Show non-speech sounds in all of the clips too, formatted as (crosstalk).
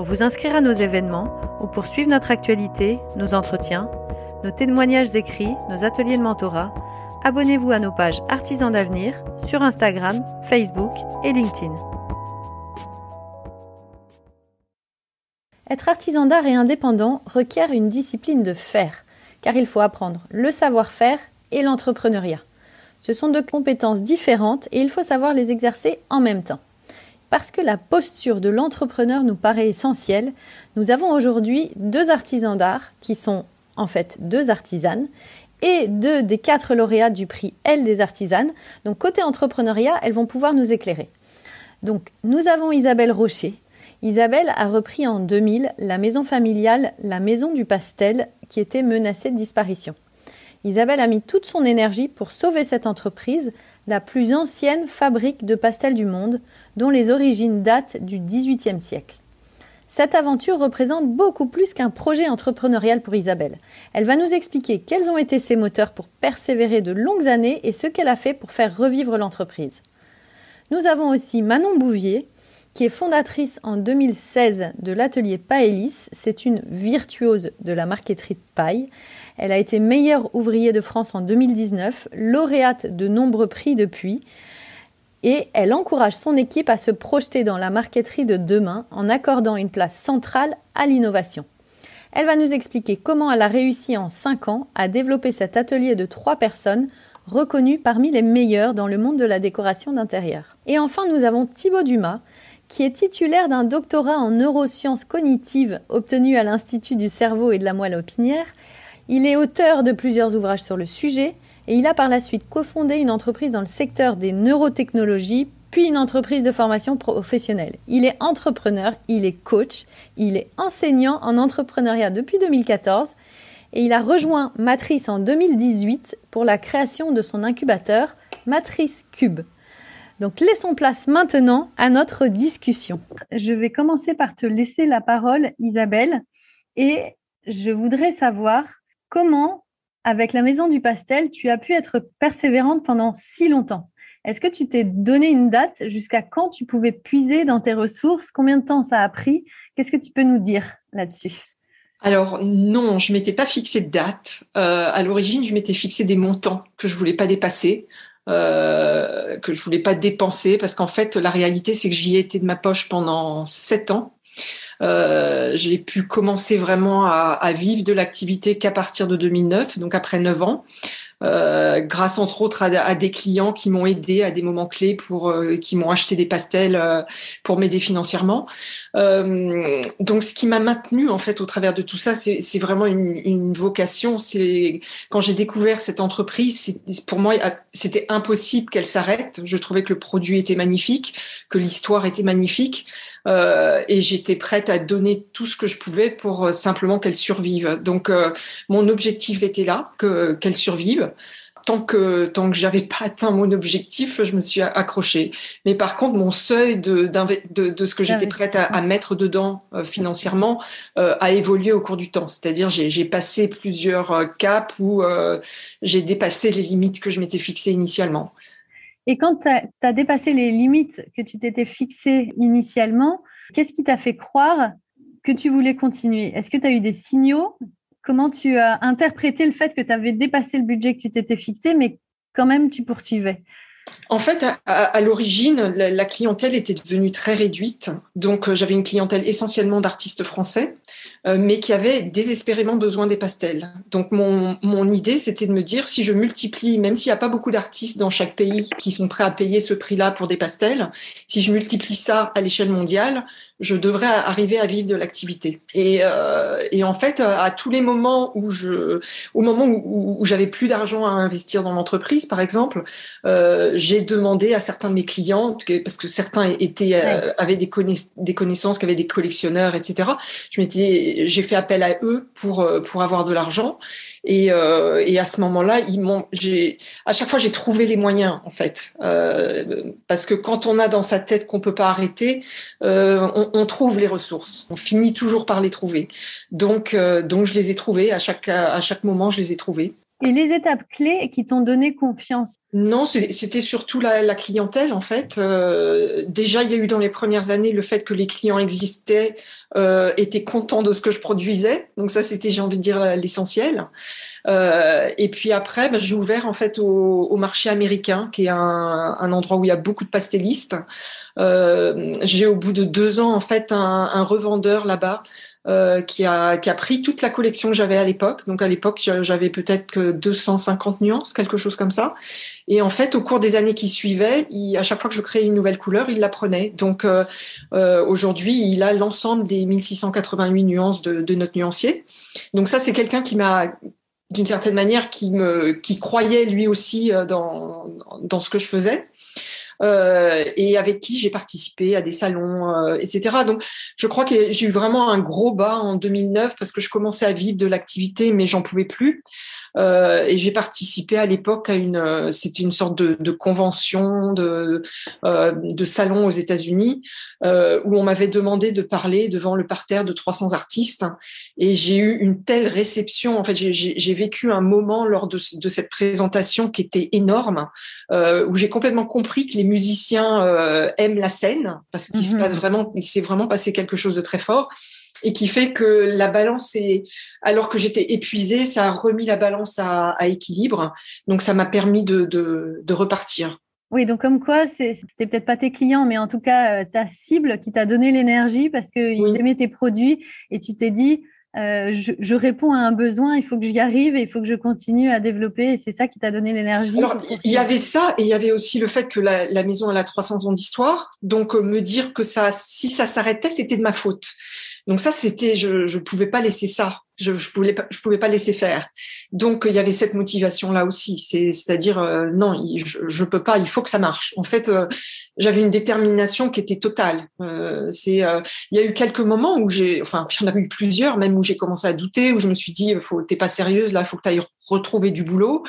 Pour vous inscrire à nos événements ou pour suivre notre actualité, nos entretiens, nos témoignages écrits, nos ateliers de mentorat, abonnez-vous à nos pages Artisans d'avenir sur Instagram, Facebook et LinkedIn. Être artisan d'art et indépendant requiert une discipline de faire, car il faut apprendre le savoir-faire et l'entrepreneuriat. Ce sont deux compétences différentes et il faut savoir les exercer en même temps. Parce que la posture de l'entrepreneur nous paraît essentielle, nous avons aujourd'hui deux artisans d'art qui sont en fait deux artisanes et deux des quatre lauréats du prix L des artisanes. Donc côté entrepreneuriat, elles vont pouvoir nous éclairer. Donc nous avons Isabelle Rocher. Isabelle a repris en 2000 la maison familiale La Maison du Pastel qui était menacée de disparition. Isabelle a mis toute son énergie pour sauver cette entreprise, la plus ancienne fabrique de pastels du monde, dont les origines datent du XVIIIe siècle. Cette aventure représente beaucoup plus qu'un projet entrepreneurial pour Isabelle. Elle va nous expliquer quels ont été ses moteurs pour persévérer de longues années et ce qu'elle a fait pour faire revivre l'entreprise. Nous avons aussi Manon Bouvier, qui est fondatrice en 2016 de l'atelier Paelis. C'est une virtuose de la marqueterie de paille. Elle a été meilleure ouvrier de France en 2019, lauréate de nombreux prix depuis, et elle encourage son équipe à se projeter dans la marqueterie de demain en accordant une place centrale à l'innovation. Elle va nous expliquer comment elle a réussi en 5 ans à développer cet atelier de 3 personnes reconnu parmi les meilleurs dans le monde de la décoration d'intérieur. Et enfin, nous avons Thibaut Dumas, qui est titulaire d'un doctorat en neurosciences cognitives obtenu à l'Institut du cerveau et de la moelle opinière il est auteur de plusieurs ouvrages sur le sujet et il a par la suite cofondé une entreprise dans le secteur des neurotechnologies, puis une entreprise de formation professionnelle. Il est entrepreneur, il est coach, il est enseignant en entrepreneuriat depuis 2014 et il a rejoint Matrice en 2018 pour la création de son incubateur Matrice Cube. Donc laissons place maintenant à notre discussion. Je vais commencer par te laisser la parole, Isabelle, et je voudrais savoir Comment, avec la Maison du Pastel, tu as pu être persévérante pendant si longtemps? Est-ce que tu t'es donné une date jusqu'à quand tu pouvais puiser dans tes ressources? Combien de temps ça a pris? Qu'est-ce que tu peux nous dire là-dessus? Alors non, je m'étais pas fixé de date. Euh, à l'origine, je m'étais fixé des montants que je voulais pas dépasser, euh, que je voulais pas dépenser, parce qu'en fait, la réalité, c'est que j'y ai été de ma poche pendant sept ans. Euh, j'ai pu commencer vraiment à, à vivre de l'activité qu'à partir de 2009, donc après neuf ans. Euh, grâce entre autres à, des clients qui m'ont aidé à des moments clés pour euh, qui m'ont acheté des pastels euh, pour m'aider financièrement. donc ce qui m'a maintenu en fait au travers de tout ça, c'est vraiment une, une vocation. C'est quand j'ai découvert cette entreprise, pour moi c'était impossible qu'elle s'arrête. Je trouvais que le produit était magnifique, que l'histoire était magnifique. Euh, et j'étais prête à donner tout ce que je pouvais pour simplement qu'elle survive. Donc mon objectif était là, que qu'elle survive. tant que tant que j'avais pas atteint mon objectif, je me suis accrochée. Mais par contre, mon seuil de de, de ce que j'étais prête à, à, mettre dedans euh, financièrement euh, a évolué au cours du temps. C'est-à-dire j'ai passé plusieurs euh, caps où j'ai dépassé les limites que je m'étais fixées initialement. Et quand tu as, dépassé les limites que tu t'étais fixées initialement, qu'est-ce qui t'a fait croire que tu voulais continuer? Est-ce que tu as eu des signaux? Comment tu as interprété le fait que tu avais dépassé le budget que tu t'étais fixé, mais quand même tu poursuivais? En fait, à, l'origine, la, clientèle était devenue très réduite. Donc, euh, j'avais une clientèle essentiellement d'artistes français, mais qui avaient désespérément besoin des pastels. Donc, mon, mon idée, c'était de me dire, si je multiplie, même s'il n'y a pas beaucoup d'artistes dans chaque pays qui sont prêts à payer ce prix-là pour des pastels, si je multiplie ça à l'échelle mondiale, je devrais arriver à vivre de l'activité. Et, euh, et, en fait, à tous les moments où je, au moment où, où j'avais plus d'argent à investir dans l'entreprise, par exemple, euh, j'ai demandé à certains de mes clients, parce que certains étaient euh, avaient des, des connaissances, qui avaient des collectionneurs, etc. Je m'étais, j'ai fait appel à eux pour euh, pour avoir de l'argent. Et, euh, et à ce moment-là, j'ai, à chaque fois, j'ai trouvé les moyens, en fait, euh, parce que quand on a dans sa tête qu'on peut pas arrêter, euh, on, on, trouve les ressources. On finit toujours par les trouver. Donc, donc, je les ai trouvées à chaque à chaque moment, je les ai trouvées. Et les étapes clés qui t'ont donné confiance Non, c'était surtout la, la, clientèle en fait. Euh, déjà, il y a eu dans les premières années le fait que les clients existaient, euh, étaient contents de ce que je produisais. Donc ça, c'était, j'ai envie de dire, l'essentiel. Euh, et puis après, bah, j'ai ouvert en fait au, au, marché américain, qui est un, un, endroit où il y a beaucoup de pastellistes. Euh, j'ai au bout de deux ans en fait un, un revendeur là-bas euh, qui, a, qui a pris toute la collection que j'avais à l'époque. Donc à l'époque, j'avais peut-être que 250 nuances, quelque chose comme ça. Et en fait, au cours des années qui suivaient, à chaque fois que je créais une nouvelle couleur, il la prenait. Donc euh, euh, aujourd'hui, il a l'ensemble des 1688 nuances de, de notre nuancier. Donc ça, c'est quelqu'un qui m'a d'une certaine manière qui me qui croyait lui aussi euh, dans dans ce que je faisais euh, et avec qui j'ai participé à des salons, euh, etc. Donc, je crois que j'ai eu vraiment un gros bas en 2009 parce que je commençais à vivre de l'activité, mais j'en pouvais plus. Euh, et j'ai participé à l'époque à une, euh, c'était une sorte de, de convention, de, euh, de salon aux États-Unis, euh, où on m'avait demandé de parler devant le parterre de 300 artistes. Et j'ai eu une telle réception. En fait, j'ai vécu un moment lors de, de, cette présentation qui était énorme, euh, où j'ai complètement compris que les musiciens euh, aiment la scène, parce qu'il se mhm. passe vraiment, il s'est vraiment passé quelque chose de très fort et qui fait que la balance est, alors que j'étais épuisée, ça a remis la balance à, à équilibre. Donc ça m'a permis de, de, de, repartir. Oui, donc comme quoi, c'était peut-être pas tes clients, mais en tout cas euh, ta cible qui t'a donné l'énergie parce qu'ils oui. aimaient tes produits et tu t'es dit, euh, je, je, réponds à un besoin, il faut que j'y arrive et il faut que je continue à développer. Et c'est ça qui t'a donné l'énergie. Il y avait ça et il y avait aussi le fait que la, la maison elle a 300 ans d'histoire. Donc euh, me dire que ça, si ça s'arrêtait, c'était de ma faute. Donc ça, c'était, je je pouvais pas laisser ça. Je je pouvais pas, je pouvais pas laisser faire. Donc il y avait cette motivation là aussi. C'est c'est-à-dire euh, non, je je peux pas. Il faut que ça marche. En fait, euh, j'avais une détermination qui était totale. Euh, c'est euh, il y a eu quelques moments où j'ai, enfin il y en a eu plusieurs, même où j'ai commencé à douter, où je me suis dit faut t'es pas sérieuse là, faut que tu ailles retrouver du boulot.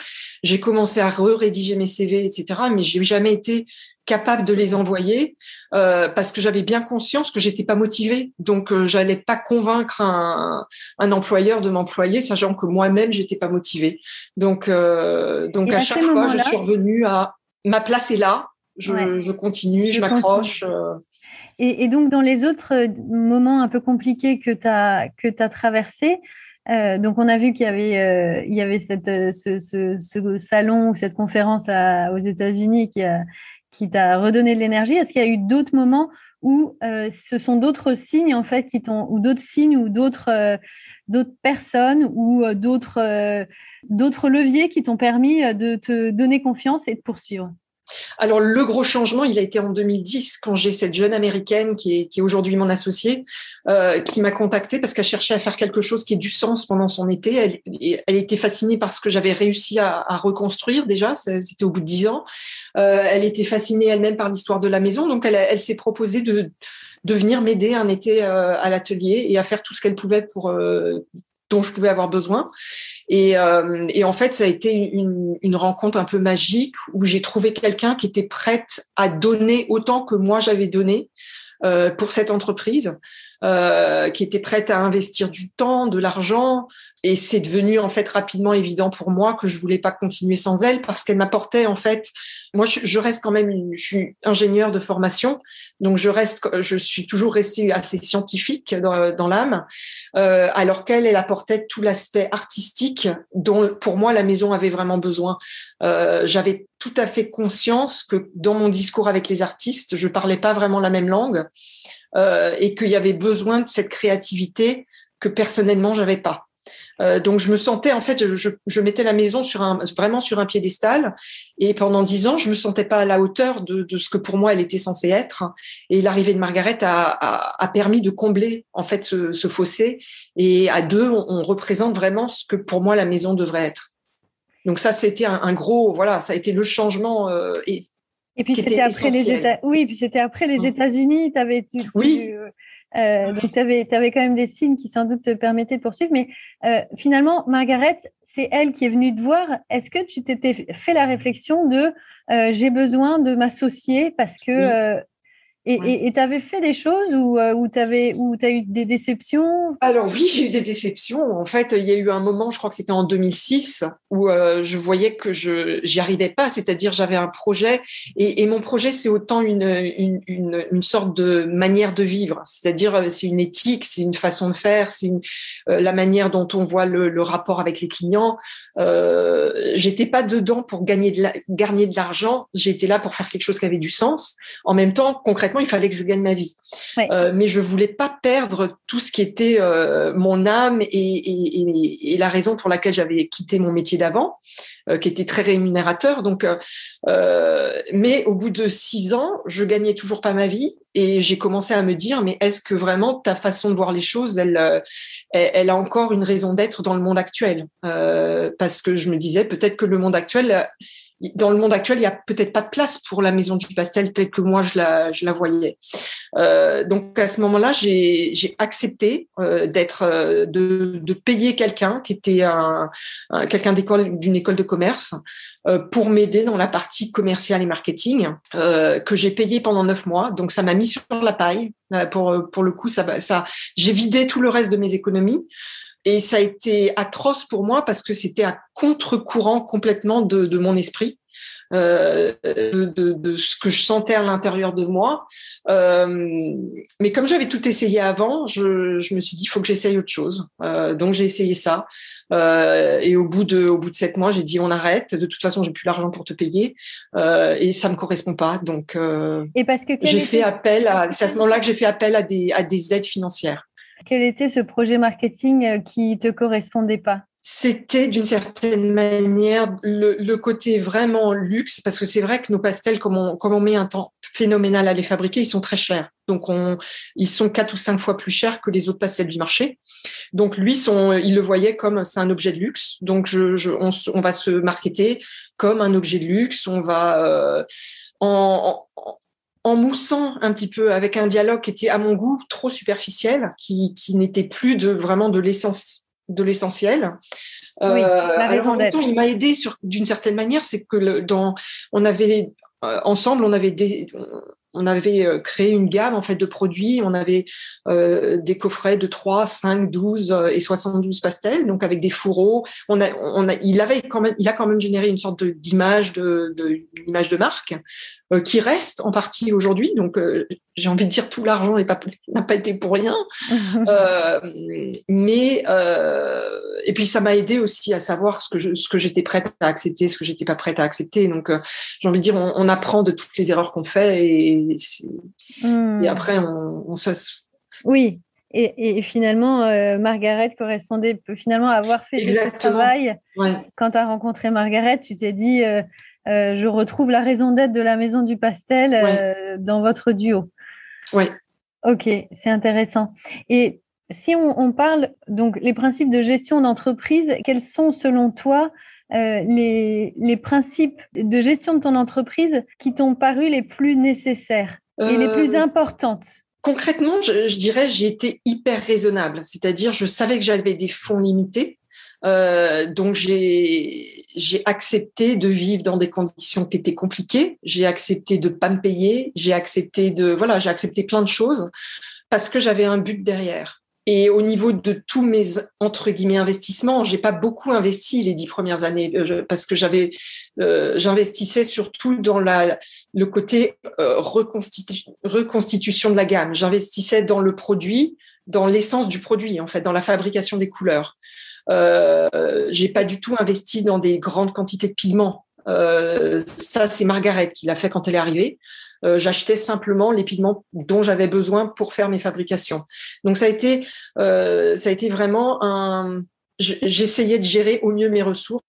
J'ai commencé à rédiger mes CV, etc. Mais j'ai jamais été capable de les envoyer euh, parce que j'avais bien conscience que j'étais pas motivée donc euh, j'allais pas convaincre un, un employeur de m'employer sachant que moi-même j'étais pas motivée donc euh, donc Et à, à chaque fois je suis revenue à ma place est là je, ouais. je continue je, je m'accroche euh. et, et, donc dans les autres moments un peu compliqués que tu as que tu as traversé euh, donc on a vu qu'il y avait, euh, il y avait cette, ce, ce, ce, salon ou cette conférence à, aux États-Unis qui a, qui t'a redonné de l'énergie. Est-ce qu'il y a eu d'autres moments où euh, ce sont d'autres signes en fait qui t'ont ou d'autres signes ou d'autres euh, personnes ou euh, d'autres leviers qui t'ont permis de te donner confiance et de poursuivre? Alors le gros changement, il a été en 2010 quand j'ai cette jeune américaine qui est, aujourd'hui mon associée, euh, qui m'a contactée parce qu'elle cherchait à faire quelque chose qui ait du sens pendant son été. Elle, était fascinée par ce que j'avais réussi à, reconstruire déjà, c'était au bout de dix ans. Euh, elle était fascinée elle-même par l'histoire de la maison, donc elle, s'est proposée de, de venir m'aider un été euh, à l'atelier et à faire tout ce qu'elle pouvait pour dont je pouvais avoir besoin. Et, et en fait, ça a été une, une rencontre un peu magique où j'ai trouvé quelqu'un qui était prête à donner autant que moi j'avais donné pour cette entreprise. Euh, qui était prête à investir du temps, de l'argent. Et c'est devenu en fait rapidement évident pour moi que je voulais pas continuer sans elle parce qu'elle m'apportait en fait. Moi, je, reste quand même, une, je suis ingénieur de formation, donc je reste, je suis toujours restée assez scientifique dans, dans l'âme, euh, alors qu'elle, elle apportait tout l'aspect artistique dont pour moi la maison avait vraiment besoin. Euh, J'avais tout à fait conscience que dans mon discours avec les artistes, je parlais pas vraiment la même langue euh, et qu'il y avait besoin de cette créativité que personnellement j'avais pas. Euh, donc je me sentais en fait, je, je, mettais la maison sur un vraiment sur un piédestal et pendant dix ans je me sentais pas à la hauteur de, de ce que pour moi elle était censée être. Et l'arrivée de Margaret a, a, a, permis de combler en fait ce, ce fossé et à deux on, on, représente vraiment ce que pour moi la maison devrait être. Donc ça c'était un, un, gros voilà ça a été le changement euh, et et puis c'était après les États. Oui, puis c'était après les États-Unis. Avais, tu, oui. Euh, donc tu avais, avais, quand même des signes qui sans doute te permettaient de poursuivre. Mais euh, finalement, Margaret, c'est elle qui est venue te voir. Est-ce que tu t'étais fait la réflexion de euh, j'ai besoin de m'associer parce que euh, et tu avais fait des choses où, où tu as eu des déceptions? Alors oui, j'ai eu des déceptions. En fait, il y a eu un moment, je crois que c'était en 2006, où euh, je voyais que je j'y arrivais pas. C'est-à-dire, j'avais un projet et, et mon projet, c'est autant une, une, une, une, sorte de manière de vivre. C'est-à-dire, euh, c'est une éthique, c'est une façon de faire, c'est euh, la manière dont on voit le, le rapport avec les clients. Euh, J'étais pas dedans pour gagner de gagner de l'argent. J'étais là pour faire quelque chose qui avait du sens. En même temps, concrètement il fallait que je gagne ma vie. Euh, mais je voulais pas perdre tout ce qui était euh, mon âme et, la raison pour laquelle j'avais quitté mon métier d'avant, euh, qui était très rémunérateur. Donc, mais au bout de six ans, je gagnais toujours pas ma vie et j'ai commencé à me dire, mais est-ce que vraiment ta façon de voir les choses, elle, elle, a encore une raison d'être dans le monde actuel? Parce que je me disais peut-être que le monde actuel dans le monde actuel, il y a peut-être pas de place pour la maison du pastel telle que moi je la, je la voyais. Euh, donc à ce moment-là, j'ai accepté euh, d'être, euh, de, de, payer quelqu'un qui était un, quelqu'un d'école d'une école de commerce euh, pour m'aider dans la partie commerciale et marketing euh, que j'ai payé pendant neuf mois. Donc ça m'a mis sur la paille. Pour pour le coup, ça, ça j'ai vidé tout le reste de mes économies. Et ça a été atroce pour moi parce que c'était à contre-courant complètement de, de, mon esprit. Euh, de, de, ce que je sentais à l'intérieur de moi. Euh, mais comme j'avais tout essayé avant, je, je me suis dit, il faut que j'essaye autre chose. Euh, donc j'ai essayé ça. Euh, et au bout de, au bout de sept mois, j'ai dit, on arrête. De toute façon, j'ai plus l'argent pour te payer euh, et ça me correspond pas. Donc, et parce que j'ai fait appel. À, c'est à ce moment-là que j'ai fait appel à des, à des aides financières. Quel était ce projet marketing euh, qui te correspondait pas? C'était d'une certaine manière le, côté vraiment luxe, parce que c'est vrai que nos pastels, comme on, on met un temps phénoménal à les fabriquer, ils sont très chers. Donc, on, ils sont quatre ou cinq fois plus chers que les autres pastels du marché. Donc, lui, il le voyait comme c'est un objet de luxe. Donc, on, va se marketer comme un objet de luxe. On va euh, en moussant un petit peu avec un dialogue qui était à mon goût trop superficiel, qui, qui n'était plus de vraiment de l'essence de l'essentiel. Oui, euh, alors, il m'a aidé d'une certaine manière, c'est que le, dans on avait euh, ensemble, on avait des, on avait euh, créé une gamme en fait de produits. On avait euh, des coffrets de 3, 5, 12 et 72 pastels, donc avec des fourreaux. On a, on a, il avait quand même, il a quand même généré une sorte d'image de, de, de, de marque qui reste en partie aujourd'hui. Donc euh, j'ai envie de dire tout l'argent n'a pas, pas été pour rien. (laughs) euh, mais et puis ça m'a aidé aussi à savoir ce que je, ce que j'étais prête à accepter, ce que j'étais pas prête à accepter. Donc j'ai envie de dire on, on apprend de toutes les erreurs qu'on fait et et, hmm. après, on, on Oui, et, et, finalement, euh, Margaret correspondait finalement avoir fait ce travail. Quand tu as rencontré Margaret, tu t'es dit euh, euh, Je retrouve la raison d'être de la maison du pastel dans votre duo. Oui. Ok, c'est intéressant. Et si on, on, parle donc les principes de gestion d'entreprise, quels sont selon toi euh, les, les, principes de gestion de ton entreprise qui t'ont paru les plus nécessaires et les plus euh, importantes? Concrètement, je, je dirais j'ai été hyper raisonnable, c'est-à-dire je savais que j'avais des fonds limités. Donc j'ai j'ai accepté de vivre dans des conditions qui étaient compliquées. J'ai accepté de pas me payer. J'ai accepté de voilà, j'ai accepté plein de choses parce que j'avais un but derrière. Et au niveau de tous mes entre guillemets investissements, j'ai pas beaucoup investi les dix premières années euh, parce que j'avais, euh, j'investissais surtout dans la le côté euh, reconstitution de la gamme. J'investissais dans le produit, dans l'essence du produit en fait, dans la fabrication des couleurs. Euh, j'ai pas du tout investi dans des grandes quantités de pigments. Euh, ça, c'est Margaret qui l'a fait quand elle est arrivée. Euh, j'achetais simplement les pigments dont j'avais besoin pour faire mes fabrications. Donc ça a été, euh, ça a été vraiment un. J'essayais de gérer au mieux mes ressources,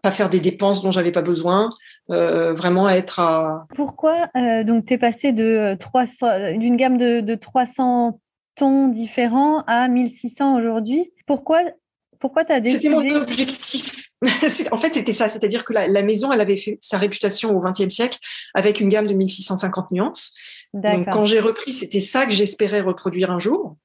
pas faire des dépenses dont j'avais pas besoin, euh, vraiment être à. Pourquoi donc tu es passé de 300 d'une gamme de, de 300 tons différents à 1600 aujourd'hui? Pourquoi pourquoi tu as décidé C'était mon objectif. (laughs) en fait, c'était ça. C'est-à-dire que la, la, maison, elle avait fait sa réputation au XXe siècle avec une gamme de 1650 nuances. Donc, quand j'ai repris, c'était ça que j'espérais reproduire un jour.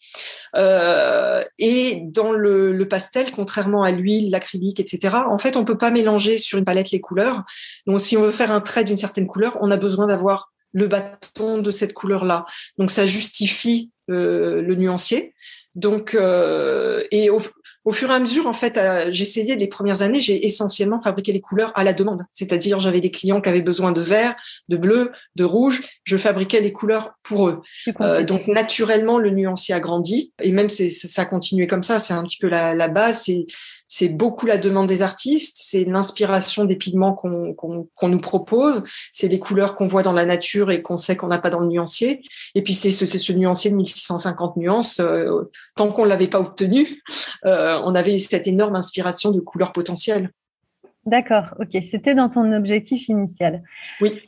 Euh, et dans le, le, pastel, contrairement à l'huile, l'acrylique, etc., en fait, on peut pas mélanger sur une palette les couleurs. Donc, si on veut faire un trait d'une certaine couleur, on a besoin d'avoir le bâton de cette couleur-là. Donc, ça justifie euh, le nuancier. Donc, euh, et au, au fur et à mesure, en fait, euh, j'essayais les premières années, j'ai essentiellement fabriqué les couleurs à la demande. C'est-à-dire, j'avais des clients qui avaient besoin de vert, de bleu, de rouge. Je fabriquais les couleurs pour eux. Euh, donc, naturellement, le nuancier a grandi. Et même, ça a continué comme ça. C'est un petit peu la, la base. C'est, c'est beaucoup la demande des artistes. C'est l'inspiration des pigments qu'on, nous propose. C'est les couleurs qu'on voit dans la nature et qu'on sait qu'on n'a pas dans le nuancier. Et puis, c'est ce, c'est ce nuancier de 1650 nuances. Euh, tant qu'on l'avait pas obtenu, euh, on avait cette énorme inspiration de couleurs potentielles. D'accord, ok. C'était dans ton objectif initial. Oui.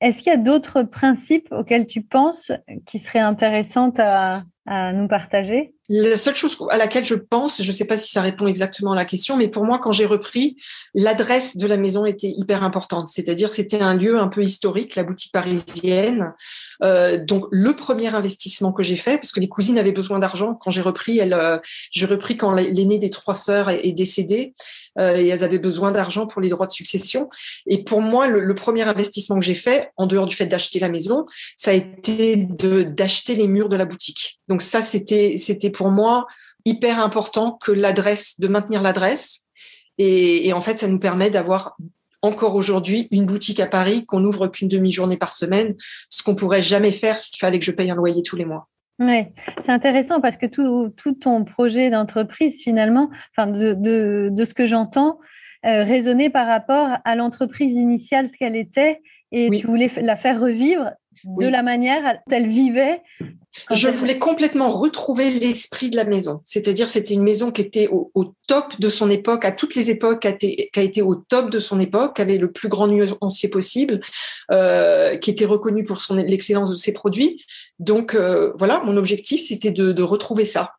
Est-ce qu'il y a d'autres principes auxquels tu penses qui seraient intéressants à, à nous partager? La seule chose à laquelle je pense, je ne sais pas si ça répond exactement à la question, mais pour moi, quand j'ai repris, l'adresse de la maison était hyper importante. C'est-à-dire que c'était un lieu un peu historique, la boutique parisienne. Euh, donc, le premier investissement que j'ai fait, parce que les cousines avaient besoin d'argent, quand j'ai repris, elles, euh, j'ai repris quand l'aînée des trois sœurs est, est décédée, euh, et elles avaient besoin d'argent pour les droits de succession. Et pour moi, le, le premier investissement que j'ai fait, en dehors du fait d'acheter la maison, ça a été de d'acheter les murs de la boutique. Donc ça, c'était c'était pour moi hyper important que l'adresse, de maintenir l'adresse. Et, et en fait, ça nous permet d'avoir encore aujourd'hui une boutique à Paris qu'on ouvre qu'une demi-journée par semaine, ce qu'on pourrait jamais faire s'il fallait que je paye un loyer tous les mois. Oui, c'est intéressant parce que tout, tout ton projet d'entreprise, finalement, enfin de, de, de ce que j'entends, euh, résonnait par rapport à l'entreprise initiale, ce qu'elle était, et oui. tu voulais la faire revivre de la manière dont elle vivait. Je voulais complètement retrouver l'esprit de la maison. C'est-à-dire, c'était une maison qui était au, au, top de son époque, à toutes les époques, qui a été, qui a été au top de son époque, qui avait le plus grand nuancier possible, euh, qui était reconnu pour son l'excellence de ses produits. Donc euh, voilà, mon objectif, c'était de, de, retrouver ça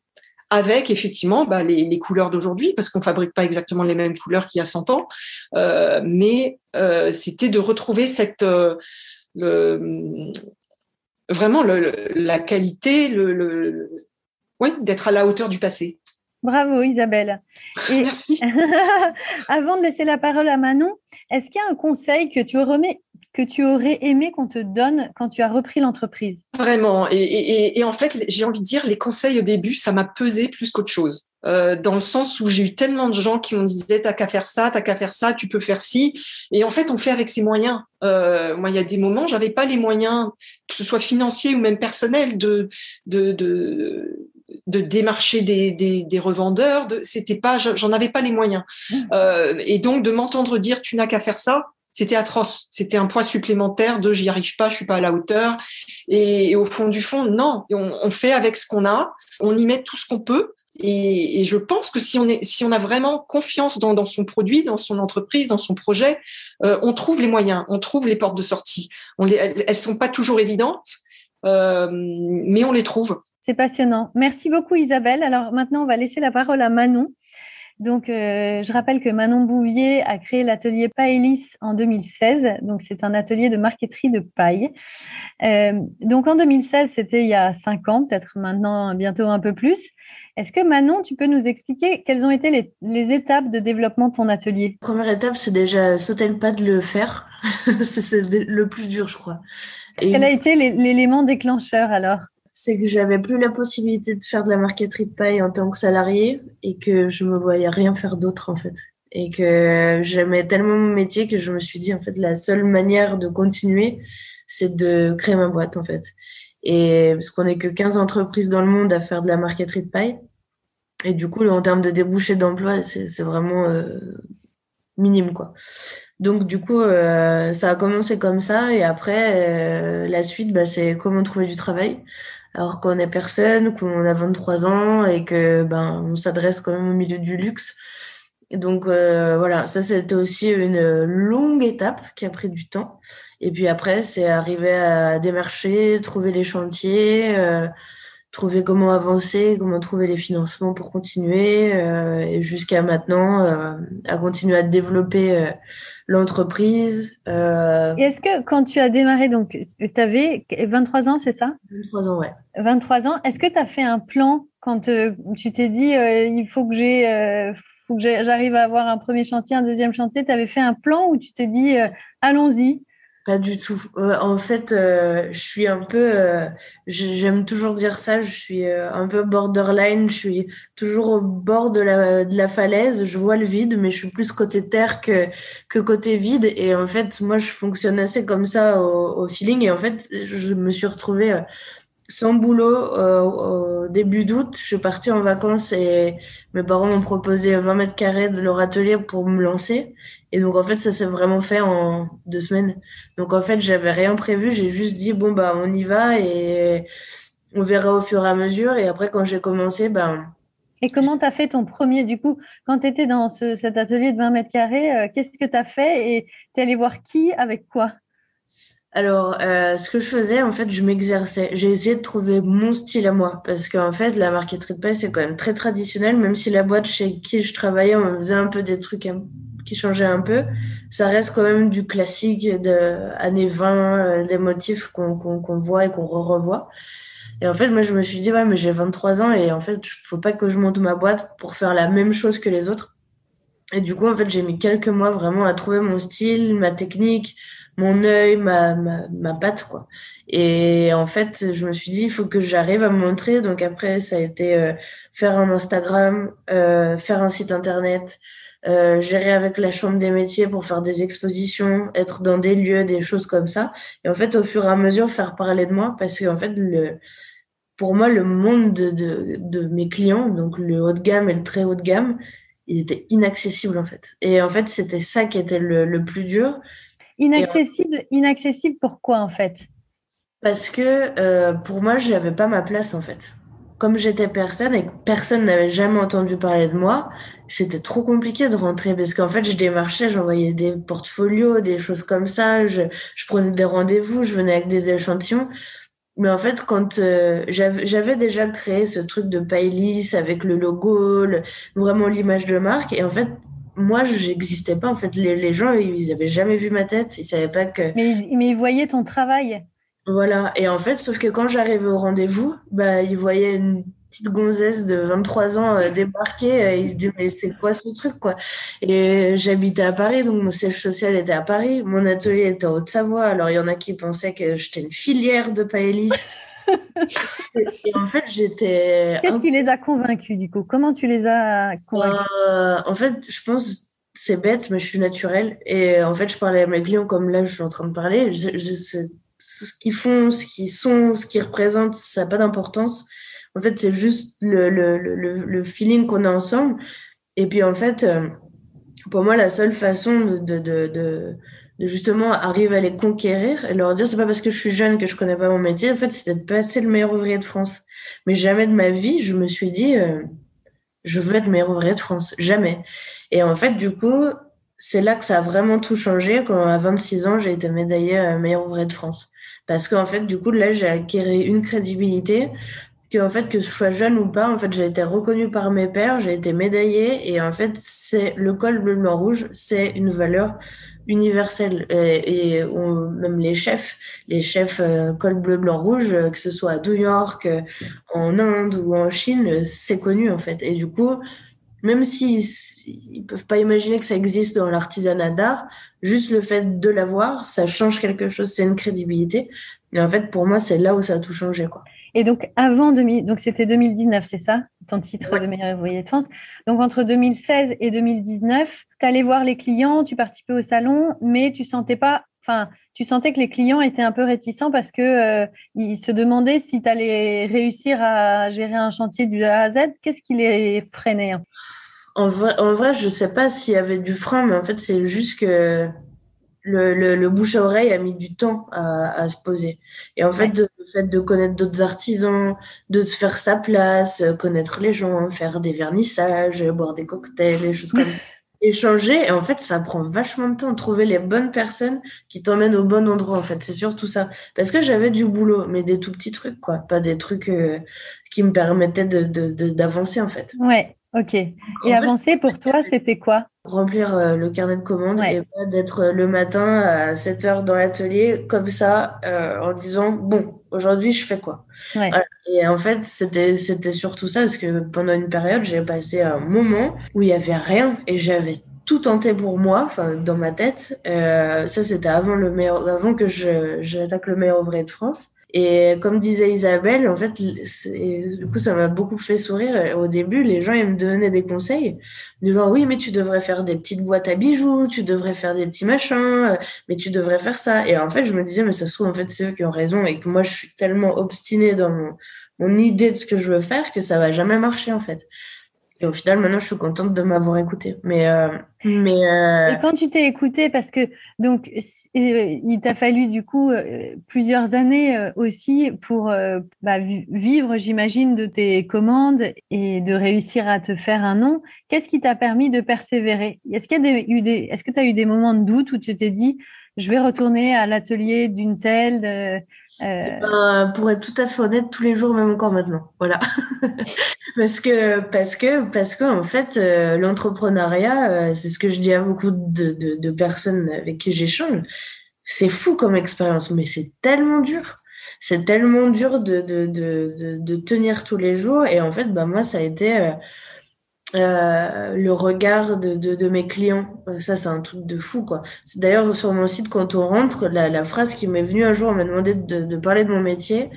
avec effectivement bah, les, les, couleurs d'aujourd'hui, parce qu'on fabrique pas exactement les mêmes couleurs qu'il y a 100 ans, euh, mais euh, c'était de retrouver cette euh, le, vraiment le, la qualité, le, le oui, d'être à la hauteur du passé. Bravo Isabelle. Et Merci. (laughs) avant de laisser la parole à Manon, est-ce qu'il y a un conseil que tu remets que tu aurais aimé qu'on te donne quand tu as repris l'entreprise? Vraiment. Et, et, et, en fait, j'ai envie de dire, les conseils au début, ça m'a pesé plus qu'autre chose. Euh, dans le sens où j'ai eu tellement de gens qui m'ont dit t'as qu'à faire ça, t'as qu'à faire ça, tu peux faire ci. Et en fait, on fait avec ses moyens. Euh, moi, il y a des moments, j'avais pas les moyens, que ce soit financiers ou même personnels, de de, de de démarcher des, des, des revendeurs. De, c'était pas, j'en avais pas les moyens. Euh, et donc de m'entendre dire tu n'as qu'à faire ça, c'était atroce. C'était un poids supplémentaire de j'y arrive pas, je suis pas à la hauteur. Et, au fond du fond, non, on, fait avec ce qu'on a, on y met tout ce qu'on peut. Et, je pense que si on est, si on a vraiment confiance dans, son produit, dans son entreprise, dans son projet, euh, on trouve les moyens, on trouve les portes de sortie. Elles, elles sont pas toujours évidentes, euh, mais on les trouve. C'est passionnant. Merci beaucoup Isabelle. Alors maintenant, on va laisser la parole à Manon Donc, euh, je rappelle que Manon Bouvier a créé l'atelier Paelis en 2016. Donc, c'est un atelier de marqueterie de paille. Euh, donc, en 2016, c'était il y a cinq ans, peut-être maintenant bientôt un peu plus. Est-ce que Manon, tu peux nous expliquer quelles ont été les, étapes de développement de ton atelier? Première étape, c'est déjà sauter le pas de le faire. (laughs) c'est le plus dur, je crois. Quel a été l'élément déclencheur alors? C'est que j'avais plus la possibilité de faire de la marqueterie de paille en tant que salarié et que je me voyais rien faire d'autre en fait. Et que j'aimais tellement mon métier que je me suis dit en fait la seule manière de continuer, c'est de créer ma boîte en fait. Et parce qu'on n'est que 15 entreprises dans le monde à faire de la marqueterie de paille. Et du coup, en termes de débouchés d'emploi, c'est vraiment euh, minime quoi. Donc du coup, euh, ça a commencé comme ça et après, euh, la suite, bah, c'est comment trouver du travail alors qu'on est personne, qu'on a 23 ans et que ben on s'adresse quand même au milieu du luxe. Donc euh, voilà, ça c'était aussi une longue étape qui a pris du temps. Et puis après, c'est arriver à démarcher, trouver les chantiers, euh, trouver comment avancer, comment trouver les financements pour continuer, euh, et jusqu'à maintenant à continuer à développer l'entreprise. Euh... Est-ce que quand tu as démarré, donc tu avais 23 ans, c'est ça? 23 ans, ouais. 23 ans. Est-ce que tu as fait un plan quand euh, tu t'es dit euh, il faut que j'ai euh, faut que j'arrive à avoir un premier chantier, un deuxième chantier? Tu avais fait un plan ou tu t'es dit allons-y? Pas du tout. Euh, en fait, euh, je suis un peu, euh, j'aime toujours dire ça, je suis un peu borderline, je suis toujours au bord de la, de la falaise, je vois le vide, mais je suis plus côté terre que, que côté vide. Et en fait, moi, je fonctionne assez comme ça au, au feeling. Et en fait, je me suis retrouvée sans boulot au début d'août. Je suis partie en vacances et mes parents m'ont proposé 20 mètres carrés de leur atelier pour me lancer. Et donc, en fait, ça s'est vraiment fait en deux semaines. Donc, en fait, j'avais rien prévu. J'ai juste dit, bon, bah, on y va et on verra au fur et à mesure. Et après, quand j'ai commencé, ben. Et comment tu as fait ton premier, du coup, quand tu étais dans cet atelier de 20 mètres carrés, euh, qu'est-ce que tu as fait et tu es allé voir qui avec quoi? Alors, euh, ce que je faisais, en fait, je m'exerçais. J'ai essayé de trouver mon style à moi. Parce qu'en fait, la marqueterie de paix, c'est quand même très traditionnel. Même si la boîte chez qui je travaillais, on faisait un peu des trucs qui changeait un peu. Ça reste quand même du classique de années 20, euh, des motifs qu'on voit et qu'on re-revoit. Et en fait, moi, je me suis dit, ouais, mais j'ai 23 ans et en fait, faut pas que je monte ma boîte pour faire la même chose que les autres. Et du coup, en fait, j'ai mis quelques mois vraiment à trouver mon style, ma technique, mon œil, ma patte, quoi. Et en fait, je me suis dit, il faut que j'arrive à me montrer. Donc après, ça a été euh, faire un Instagram, euh, faire un site internet, euh, gérer avec la chambre des métiers pour faire des expositions, être dans des lieux, des choses comme ça. Et en fait, au fur et à mesure, faire parler de moi parce qu'en fait, le, pour moi, le monde de, de, de, mes clients, donc le haut de gamme et le très haut de gamme, il était inaccessible en fait. Et en fait, c'était ça qui était le, le plus dur. Inaccessible, inaccessible pourquoi en fait? Parce que euh, pour moi, je n'avais pas ma place en fait comme j'étais personne et que personne n'avait jamais entendu parler de moi, c'était trop compliqué de rentrer parce qu'en fait, je démarchais, j'envoyais des portfolios, des choses comme ça, je, je prenais des rendez-vous, je venais avec des échantillons. Mais en fait, quand euh, j'avais déjà créé ce truc de Paylis avec le logo, vraiment l'image de marque, et en fait, moi, je n'existais pas. En fait, les, les gens, ils n'avaient jamais vu ma tête, ils savaient pas que. Mais, mais ils voyaient ton travail. Voilà, et en fait, sauf que quand j'arrivais au rendez-vous, bah, ils voyaient une petite gonzesse de 23 ans euh, débarquer, euh, ils se disaient, mais c'est quoi ce truc, quoi? Et j'habitais à Paris, donc mon siège social était à Paris, mon atelier était en Haute-Savoie, alors il y en a qui pensaient que j'étais une filière de Paélis. (laughs) et, en fait, j'étais... Qu'est-ce qui les a convaincus, du coup? Comment tu les as convaincus? Euh, En fait, je pense c'est bête, mais je suis naturelle. Et en fait, je parlais à mes clients comme là, je suis en train de parler. Je, je, ce qu'ils font, ce qu'ils sont, ce qu'ils représentent, ça n'a pas d'importance. En fait, c'est juste le, le, le, le feeling qu'on a ensemble. Et puis, en fait, euh, pour moi, la seule façon de, de, de, de, justement arriver à les conquérir et leur dire, c'est pas parce que je suis jeune que je connais pas mon métier. En fait, c'est d'être passer le meilleur ouvrier de France. Mais jamais de ma vie, je me suis dit, euh, je veux être meilleur ouvrier de France. Jamais. Et en fait, du coup, c'est là que ça a vraiment tout changé quand à 26 ans, j'ai été médaillée meilleure ouvrier de France. Parce qu'en fait, du coup, là, j'ai acquis une crédibilité que en fait que je sois jeune ou pas, en fait j'ai été reconnue par mes pères, j'ai été médaillée et en fait c'est le col bleu blanc rouge, c'est une valeur universelle. Et, et même les chefs, les chefs euh, col bleu blanc rouge, que ce soit à New York, euh, en Inde ou en Chine, c'est connu en fait. Et du coup même s'ils ils peuvent pas imaginer que ça existe dans l'artisanat d'art, juste le fait de l'avoir, ça change quelque chose, c'est une crédibilité. Et en fait, pour moi, c'est là où ça a tout changé, quoi. Et donc, avant 2000, donc c'était 2019, c'est ça, ton titre de meilleur ouvrier de France. Donc, entre 2016 et 2019, tu allais voir les clients, tu participais au salon, mais tu sentais pas, enfin, tu sentais que les clients étaient un peu réticents parce que euh, ils se demandaient si tu allais réussir à gérer un chantier du A à Z. Qu'est-ce qui les freinait en vrai, en vrai, je sais pas s'il y avait du frein, mais en fait, c'est juste que le, le, bouche à oreille a mis du temps à, à se poser. Et en fait, le fait de connaître d'autres artisans, de se faire sa place, connaître les gens, faire des vernissages, boire des cocktails, des choses comme ça. (laughs) Échanger, et en fait, ça prend vachement de temps. Trouver les bonnes personnes qui t'emmènent au bon endroit, en fait. C'est surtout ça. Parce que j'avais du boulot, mais des tout petits trucs, quoi. Pas des trucs euh, qui me permettaient de, de, en fait. Ouais. Ok. et avancer pour toi, c'était quoi? Remplir euh, le carnet de commandes et pas d'être euh, le matin à 7 heures dans l'atelier comme ça euh, en disant bon, aujourd'hui je fais quoi? Et en fait, c'était c'était surtout ça parce que pendant une période, j'ai passé un moment où il y avait rien et j'avais tout tenté pour moi, enfin dans ma tête. ça, c'était avant le meilleur, avant que je j'attaque le meilleur ouvrier de France. Et comme disait Isabelle, en fait, du coup, ça m'a beaucoup fait sourire. Au début, les gens, ils me donnaient des conseils. Du genre, oui, mais tu devrais faire des petites boîtes à bijoux, tu devrais faire des petits machins, mais tu devrais faire ça. Et en fait, je me disais, mais ça se trouve, en fait, c'est eux qui ont raison et que moi, je suis tellement obstinée dans mon, mon idée de ce que je veux faire que ça va jamais marcher, en fait. Et au final, maintenant, je suis contente de m'avoir écoutée. Mais, euh, mais euh... Et quand tu t'es écoutée, parce que donc euh, il t'a fallu du coup plusieurs années aussi pour bah, vivre, j'imagine, de tes commandes et de réussir à te faire un nom. Qu'est-ce qui t'a permis de persévérer? Est-ce qu'il y a eu des, est-ce que tu as eu des moments de doute où tu t'es dit, je vais retourner à l'atelier d'une telle euh, ben, pour être tout à fait honnête, tous les jours, même encore maintenant. Voilà. (laughs) parce que, parce que, parce que, en fait, euh, l'entrepreneuriat, euh, c'est ce que je dis à beaucoup de, personnes avec qui j'échange. C'est fou comme expérience, mais c'est tellement dur. C'est tellement dur de, de, tenir tous les jours. Et en fait, bah, moi, ça a été euh, le regard de, de, de, mes clients. Ça, c'est un truc de fou, quoi. D'ailleurs sur mon site, quand on rentre, la, la phrase qui m'est venue un jour, on m'a demandé de, de, parler de mon métier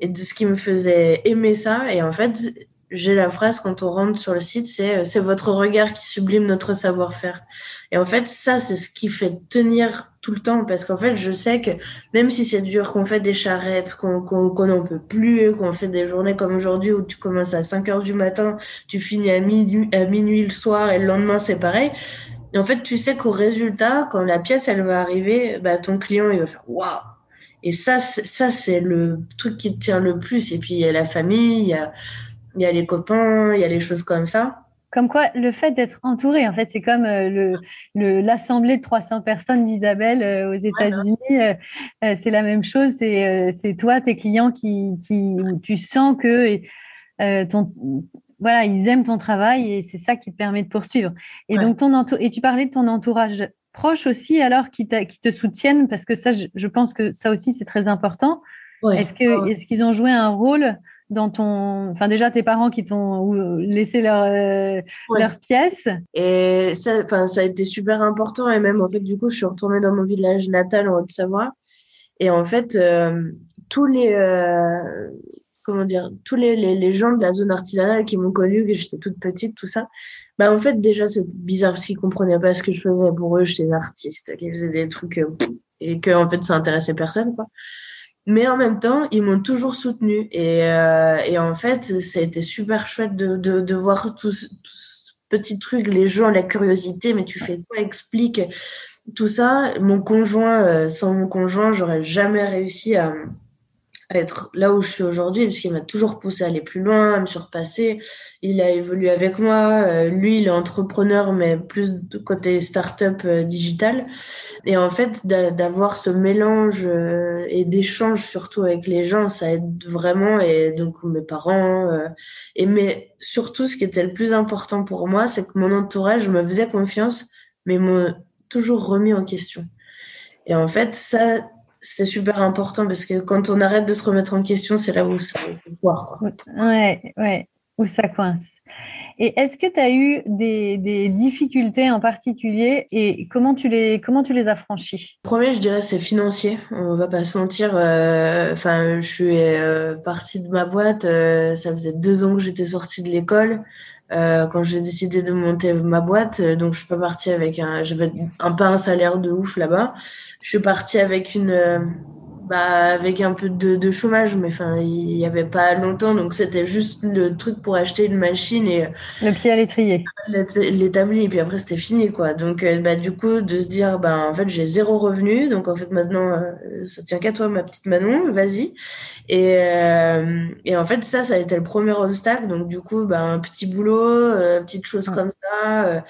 et de ce qui me faisait aimer ça. Et en fait, j'ai la phrase quand on rentre sur le site, c'est c'est votre regard qui sublime notre savoir-faire. Et en fait, ça, c'est ce qui fait tenir tout le temps parce qu'en fait, je sais que même si c'est dur, qu'on fait des charrettes, qu'on qu'on n'en peut plus, qu'on fait des journées comme aujourd'hui où tu commences à 5 heures du matin, tu finis à minuit, à minuit le soir et le lendemain c'est pareil. Et en fait, tu sais qu'au résultat, quand la pièce elle va arriver, bah, ton client il va faire waouh. Et ça, ça c'est le truc qui te tient le plus. Et puis il y a la famille, il y a, il y a les copains, il y a les choses comme ça. Comme quoi, le fait d'être entouré, en fait, c'est comme euh, le, l'assemblée de 300 personnes d'Isabelle euh, aux États-Unis. Euh, c'est la même chose. C'est, c'est toi, tes clients, qui, qui tu sens que ton, voilà, ils aiment ton travail et c'est ça qui te permet de poursuivre. Et donc, ton et tu parlais de ton entourage proche aussi, alors qui, qui te soutiennent, parce que ça, je, pense que ça aussi, c'est très important. Est-ce, que, est-ce qu'ils ont joué un rôle dans ton, enfin déjà tes parents qui t'ont laissé leur euh, leur pièce. Et ça, enfin ça a été super important. Et même en fait du coup je suis retournée dans mon village natal en Haute-Savoie. Et en fait euh, tous les euh, comment dire tous les, les, les, gens de la zone artisanale qui m'ont connue que j'étais toute petite tout ça bah en fait déjà c'est bizarre parce qu'ils comprenaient pas ce que je faisais. Pour eux j'étais une artiste qui faisait des trucs et que en fait ça intéressait personne quoi mais en même temps, ils m'ont toujours soutenu. Et, euh, et, en fait, ça a été super chouette de, de, de voir tout, ce petit truc, les gens, la curiosité, mais tu fais quoi? Explique tout ça. Mon conjoint, euh, sans mon conjoint, j'aurais jamais réussi à, être là où je suis aujourd'hui, parce qu'il m'a toujours poussé à aller plus loin, à me surpasser. Il a évolué avec moi. Euh, lui, il est entrepreneur, mais plus côté start-up euh, digital. Et en fait, d'avoir ce mélange euh, et d'échange surtout avec les gens, ça aide vraiment. Et donc, mes parents. et mais surtout, ce qui était le plus important pour moi, c'est que mon entourage me faisait confiance, mais m'a toujours remis en question. Et en fait, ça, c'est super important parce que quand on arrête de se remettre en question, c'est là où ça. Quoi. Ouais, ouais, où ça coince. Et est-ce que tu as eu des, difficultés en particulier et comment tu les, comment tu les as franchies? Le premier, je dirais, c'est financier. On va pas se mentir. Euh, enfin, je suis euh, partie de ma boîte. Euh, ça faisait deux ans que j'étais sortie de l'école. Quand j'ai décidé de monter ma boîte, donc je suis pas partie avec un, j'avais un pas un salaire de ouf là-bas. Je suis partie avec une euh, bah, avec un peu de, de chômage, mais enfin, il n'y avait pas longtemps, donc c'était juste le truc pour acheter une machine et le pied à l'étrier, l'établi, et puis après c'était fini, quoi. Donc, euh, bah, du coup, de se dire, bah, en fait, j'ai zéro revenu, donc en fait, maintenant, euh, ça tient qu'à toi, ma petite Manon, vas-y. Et, et en fait, ça, ça a été le premier obstacle, donc du coup, bah, un petit boulot, petite chose comme ça,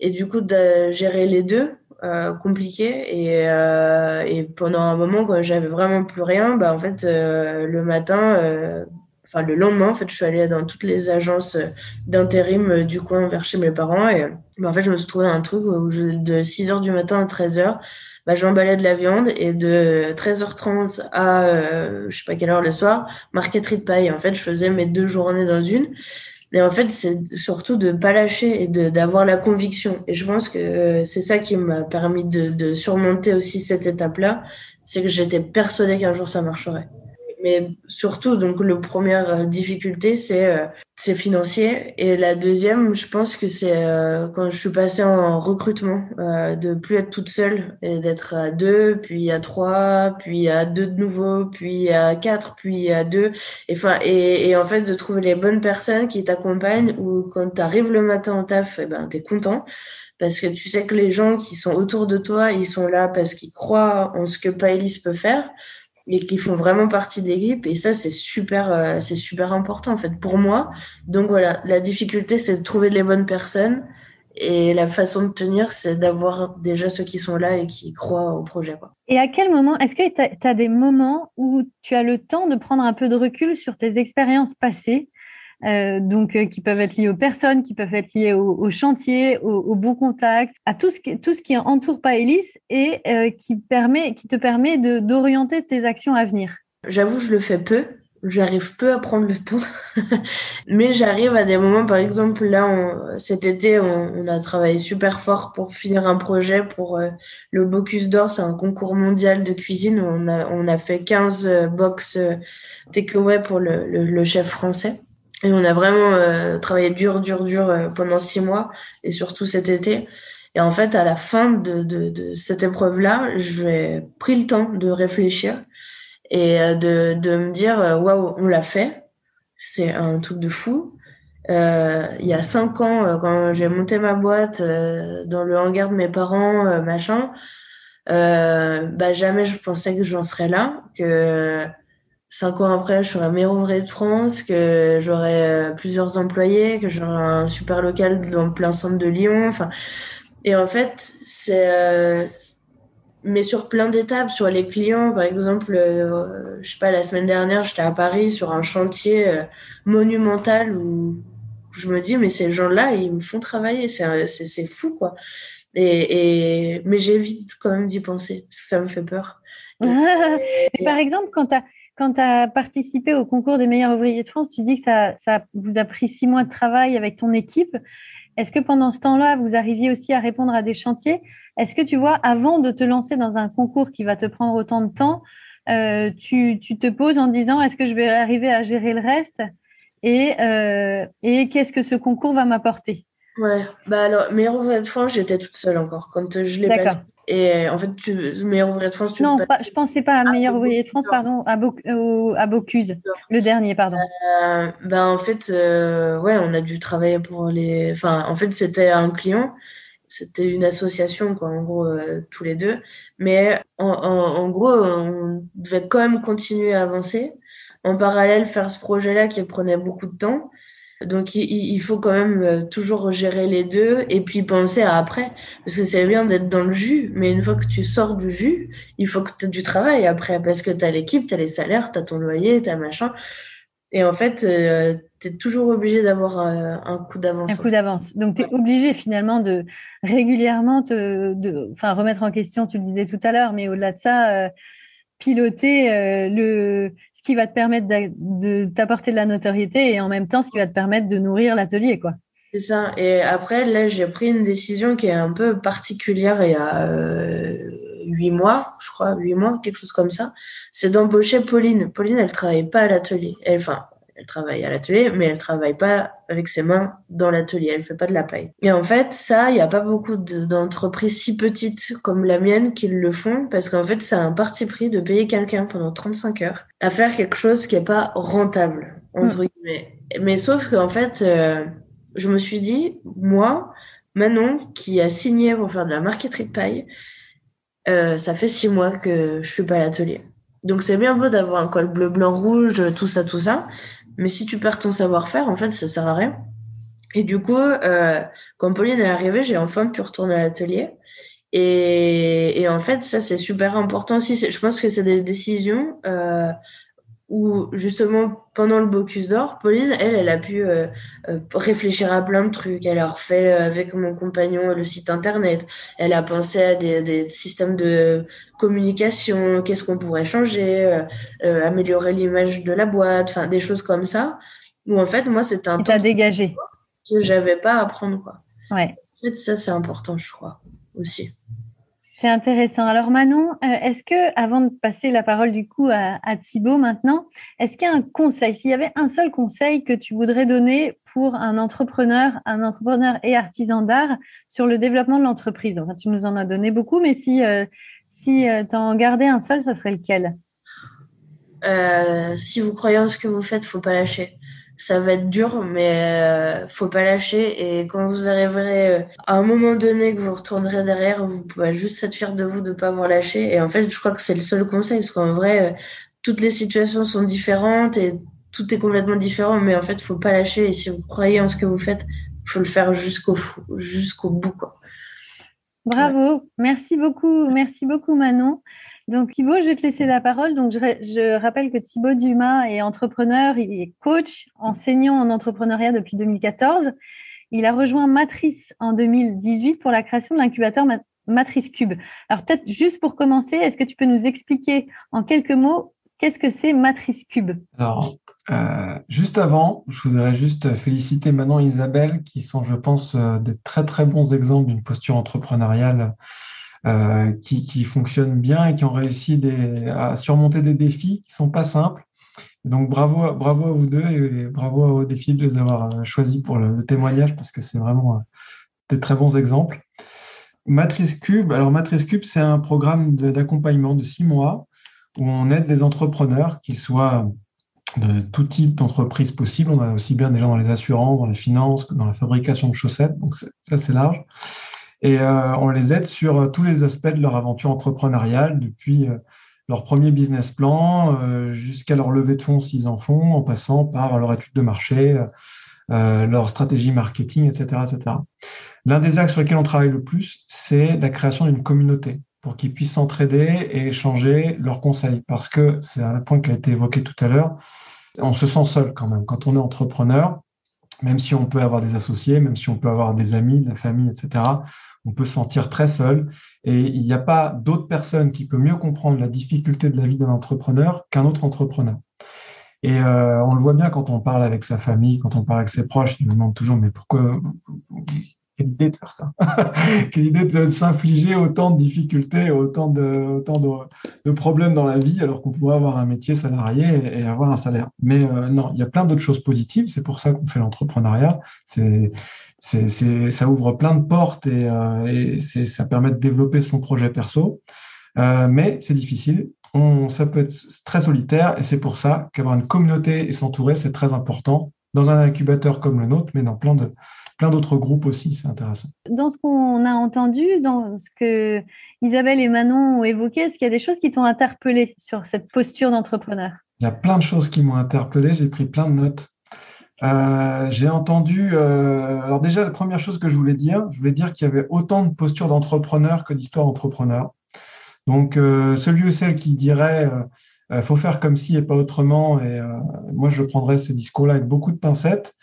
et du coup, de gérer les deux. Euh, compliqué. Et, euh, et, pendant un moment quand j'avais vraiment plus rien bah en fait euh, le matin enfin le lendemain en fait je suis allée dans toutes les agences d'intérim du coin vers chez mes parents. Et bah, en fait je me suis trouvé un truc où de 6h du matin à 13h bah, j'emballais de la viande et de 13h30 à je sais pas quelle heure le soir marqueterie de paille. En fait je faisais mes deux journées dans une et en fait, c'est surtout de ne pas lâcher et d'avoir la conviction. Et je pense que euh, c'est ça qui m'a permis de, de, surmonter aussi cette étape-là. C'est que j'étais persuadée qu'un jour ça marcherait mais surtout, donc, la première euh, difficulté, c'est euh, c'est financier. Et la deuxième, je pense que c'est euh, quand je suis passée en recrutement, de plus être toute seule et d'être à deux, puis à trois, puis à deux de nouveau, puis à quatre, puis à deux. Et, et, en fait, de trouver les bonnes personnes qui t'accompagnent ou quand tu arrives le matin en taf, et eh ben, tu es content parce que tu sais que les gens qui sont autour de toi, ils sont là parce qu'ils croient en ce que Paelis peut faire et qui font vraiment partie de l'équipe. Et ça, c'est super, euh, c'est super important en fait pour moi. Donc voilà, la difficulté, c'est de trouver les bonnes personnes. Et la façon de tenir, c'est d'avoir déjà ceux qui sont là et qui croient au projet. Quoi. Et à quel moment, est-ce que tu as, des moments où tu as le temps de prendre un peu de recul sur tes expériences passées euh, donc euh, qui peuvent être liés aux personnes, qui peuvent être liés au, chantier, au, bon contact, à tout ce qui, entoure Paelis et euh, qui, te permet d'orienter tes actions à venir J'avoue, je le fais peu. J'arrive peu à prendre le temps, (laughs) mais j'arrive à des moments, par exemple, là, cet été, on, a travaillé super fort pour finir un projet pour le Bocuse d'Or, c'est un concours mondial de cuisine. On a, on a fait 15 box takeaway pour le chef français. Et on a vraiment euh, travaillé dur, dur, dur euh, pendant six mois et surtout cet été. Et en fait, à la fin de, de, de cette épreuve-là, j'ai pris le temps de réfléchir et euh, de, de me dire waouh, on l'a fait. C'est un truc de fou. Euh, il y a cinq ans, quand j'ai monté ma boîte dans le hangar de mes parents, machin, bah jamais je pensais que j'en serais là, que cinq ans après, je serai meilleur ouvrier de France, que j'aurai euh, plusieurs employés, que j'aurai un super local dans le plein centre de Lyon. Enfin, et en fait, c'est euh, mais sur plein d'étapes, sur les clients, par exemple, euh, je sais pas, la semaine dernière, j'étais à Paris sur un chantier monumental où je me dis, mais ces gens-là, ils me font travailler, c'est fou, quoi. Et, et mais j'évite quand même d'y penser, parce que ça me fait peur. (laughs) et, par exemple, quand tu as quand tu as participé au concours des meilleurs ouvriers de France, tu dis que ça, ça vous a pris six mois de travail avec ton équipe. Est-ce que pendant ce temps-là, vous arriviez aussi à répondre à des chantiers? Est-ce que tu vois, avant de te lancer dans un concours qui va te prendre autant de temps, euh, tu, tu, te poses en disant est-ce que je vais arriver à gérer le reste? Et, euh, et qu'est-ce que ce concours va m'apporter? Ouais, bah alors, meilleur ouvrier de France, j'étais toute seule encore. Quand je l'ai passé, et en fait, tu, meilleur ouvrier de France, tu Non, pas, je pensais pas à ah, meilleur ouvrier de France, pardon, à, à Bocuse, le dernier, pardon. Euh, ben, en fait, euh, ouais, on a dû travailler pour les. Enfin, en fait, c'était un client. c'était une association, quoi, en gros, tous les deux. Mais en, gros, on devait quand même continuer à avancer. En parallèle, faire ce projet-là qui prenait beaucoup de temps. Donc, il, faut quand même toujours gérer les deux et puis penser à après. Parce que c'est bien d'être dans le jus, mais une fois que tu sors du jus, il faut que tu aies du travail après. Parce que tu as l'équipe, tu as les salaires, tu as ton loyer, tu as machin. Et en fait, euh, tu es toujours obligé d'avoir euh, un coup d'avance. Un coup d'avance. Donc, tu es obligé finalement de régulièrement te de, remettre en question, tu le disais tout à l'heure, mais au-delà de ça, euh, piloter le, ce qui va te permettre de t'apporter de la notoriété et en même temps, ce qui va te permettre de nourrir l'atelier. quoi. C'est ça. Et après, là, j'ai pris une décision qui est un peu particulière il y a huit mois, je crois, huit mois, quelque chose comme ça. C'est d'embaucher Pauline. Pauline, elle travaille pas à l'atelier. Enfin, elle travaille à l'atelier, mais elle travaille pas avec ses mains dans l'atelier. Elle fait pas de la paille. Et en fait, ça, il y a pas beaucoup d'entreprises si petites comme la mienne qui le font parce qu'en fait, c'est un parti pris de payer quelqu'un pendant 35 heures à faire quelque chose qui est pas rentable, entre hmm. guillemets. Mais sauf qu'en fait, euh, je me suis dit, moi, Manon, qui a signé pour faire de la marqueterie de paille, euh, ça fait six mois que je suis pas à l'atelier. Donc c'est bien beau d'avoir un col bleu, blanc, rouge, tout ça, tout ça. Mais si tu perds ton savoir-faire, en fait, ça sert à rien. Et du coup, euh, quand Pauline est arrivée, j'ai enfin pu retourner à l'atelier. Et, et, en fait, ça, c'est super important aussi. Je pense que c'est des décisions euh, où justement pendant le Bocuse d'Or, Pauline, elle, elle a pu euh, euh, réfléchir à plein de trucs. Elle a refait euh, avec mon compagnon le site internet. Elle a pensé à des, des systèmes de communication, qu'est-ce qu'on pourrait changer, améliorer l'image de la boîte, enfin des choses comme ça. Où en fait, moi, c'était un temps dégagé que j'avais pas à apprendre quoi. Ouais. En fait, ça c'est important, je crois aussi. C'est intéressant. Alors Manon, euh, est-ce que, avant de passer la parole du coup à, à Thibaut maintenant, est-ce qu'il y a un conseil, s'il y avait un seul conseil que tu voudrais donner pour un entrepreneur, un entrepreneur et artisan d'art sur le développement de l'entreprise? Enfin, tu nous en as donné beaucoup, mais si, euh, si euh, tu en gardais un seul, ça serait lequel? Si vous croyez en ce que vous faites, faut pas lâcher ça va être dur, mais euh, faut pas lâcher. Et quand vous arriverez euh, à un moment donné que vous retournerez derrière, vous pouvez juste être fier de vous de pas avoir lâché. Et en fait, je crois que c'est le seul conseil, parce qu'en vrai, euh, toutes les situations sont différentes et tout est complètement différent. Mais en fait, faut pas lâcher. Et si vous croyez en ce que vous faites, faut le faire jusqu'au jusqu'au bout, quoi. Bravo, merci beaucoup, merci beaucoup Manon. Donc Thibaut, je vais te laisser la parole. Donc je, rappelle que Thibaut Dumas est entrepreneur, il est coach, enseignant en entrepreneuriat depuis 2014. Il a rejoint Matrice en 2018 pour la création de l'incubateur Matrice Cube. Alors peut-être juste pour commencer, est-ce que tu peux nous expliquer en quelques mots qu'est-ce que c'est Matrice Cube? Alors euh, juste avant, je voudrais juste féliciter Manon et Isabelle qui sont, je pense, euh, des très très bons exemples d'une posture entrepreneuriale euh, qui, fonctionnent bien et qui ont réussi à surmonter des défis qui sont pas simples. Donc bravo, bravo à vous deux et bravo aux défis de les avoir euh, choisis pour le, témoignage parce que c'est vraiment euh, des très bons exemples. Matrice Cube, alors Matrice Cube, c'est un programme d'accompagnement de, six mois où on aide des entrepreneurs, qu'ils soient de tout type d'entreprise possible. On a aussi bien des gens dans les assurances, dans les finances, dans la fabrication de chaussettes, donc ça c'est large. Et euh, on les aide sur euh, tous les aspects de leur aventure entrepreneuriale, depuis euh, leur premier business plan jusqu'à leur levée de fonds s'ils en font, en passant par leur étude de marché, leur stratégie marketing, etc. etc. L'un des axes sur lesquels on travaille le plus, c'est la création d'une communauté pour qu'ils puissent s'entraider et échanger leurs conseils. Parce que c'est un point qui a été évoqué tout à l'heure, on se sent seul quand même. Quand on est entrepreneur, même si on peut avoir des associés, même si on peut avoir des amis, de la famille, etc., on peut se sentir très seul et il n'y a pas d'autre personne qui peut mieux comprendre la difficulté de la vie d'un entrepreneur qu'un autre entrepreneur. Et euh, on le voit bien quand on parle avec sa famille, quand on parle avec ses proches, ils nous demandent toujours mais pourquoi quelle idée de faire ça? (laughs) Quelle idée de s'infliger autant de difficultés, autant de, autant de, problèmes dans la vie, alors qu'on pourrait avoir un métier salarié et, avoir un salaire. Mais euh, non, il y a plein d'autres choses positives. C'est pour ça qu'on fait l'entrepreneuriat. C'est, ça ouvre plein de portes et, euh, ça permet de développer son projet perso. Euh, mais c'est difficile. On, ça peut être très solitaire et c'est pour ça qu'avoir une communauté et s'entourer, c'est très important dans un incubateur comme le nôtre, mais dans plein de, plein d'autres groupes aussi, c'est intéressant. Dans ce qu'on a entendu, dans ce que Isabelle et Manon ont évoqué, est-ce qu'il y a des choses qui t'ont interpellé sur cette posture d'entrepreneur? Il y a plein de choses qui m'ont interpellé, j'ai pris plein de notes. Euh, j'ai entendu. Euh, alors déjà, la première chose que je voulais dire, je voulais dire qu'il y avait autant de postures d'entrepreneurs que d'histoires d'entrepreneurs. Donc, euh, celui ou celle qui dirait euh, faut faire comme si et pas autrement, et moi je prendrais ces discours-là avec beaucoup de pincettes.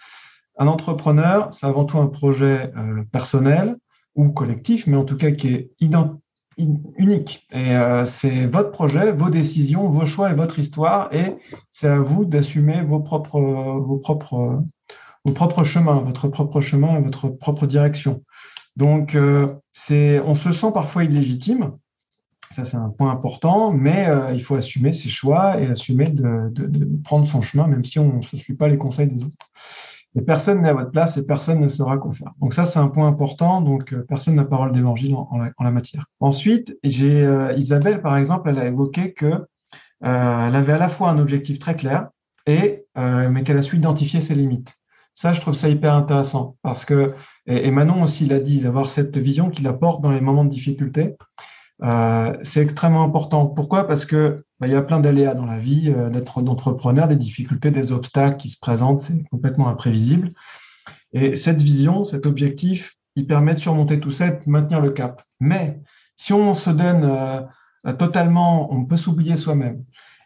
Un entrepreneur, c'est avant tout un projet personnel ou collectif, mais en tout cas qui est identique unique. Et euh, c'est votre projet, vos décisions, vos choix et votre histoire. Et c'est à vous d'assumer vos propres, vos, propres, vos propres chemins, votre propre chemin et votre propre direction. Donc, euh, c'est, on se sent parfois illégitime. Ça, c'est un point important, mais euh, il faut assumer ses choix et assumer de, de, de prendre son chemin, même si on ne suit pas les conseils des autres. Et personne n'est à votre place et personne ne saura quoi faire. Donc ça, c'est un point important. Donc euh, personne n'a parole d'évangile en, la, matière. Ensuite, j'ai euh, Isabelle, par exemple, elle a évoqué que euh, elle avait à la fois un objectif très clair et mais qu'elle a su identifier ses limites. Ça, je trouve ça hyper intéressant parce que et, Manon aussi l'a dit, d'avoir cette vision qu'il apporte dans les moments de difficulté. Euh, c'est extrêmement important. Pourquoi? Parce que bah, il y a plein d'aléas dans la vie euh, d'être d'entrepreneur, des difficultés, des obstacles qui se présentent, c'est complètement imprévisible. Et cette vision, cet objectif, il permet de surmonter tout ça, de maintenir le cap. Mais si on se donne euh, totalement, on peut s'oublier soi-même.